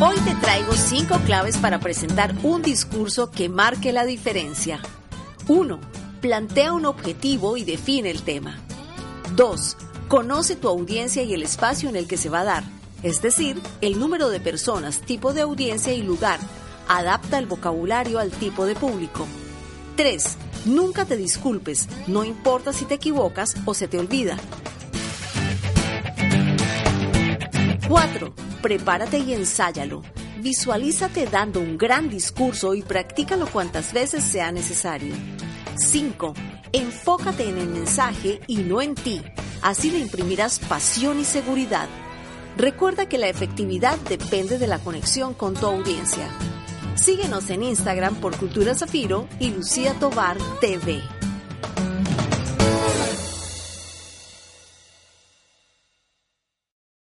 Hoy te traigo cinco claves para presentar un discurso que marque la diferencia. 1. Plantea un objetivo y define el tema. 2. Conoce tu audiencia y el espacio en el que se va a dar, es decir, el número de personas, tipo de audiencia y lugar. Adapta el vocabulario al tipo de público. 3. Nunca te disculpes, no importa si te equivocas o se te olvida. 4. Prepárate y ensáyalo. Visualízate dando un gran discurso y practícalo cuantas veces sea necesario. 5. Enfócate en el mensaje y no en ti. Así le imprimirás pasión y seguridad. Recuerda que la efectividad depende de la conexión con tu audiencia. Síguenos en Instagram por Cultura Zafiro y Lucía Tobar TV.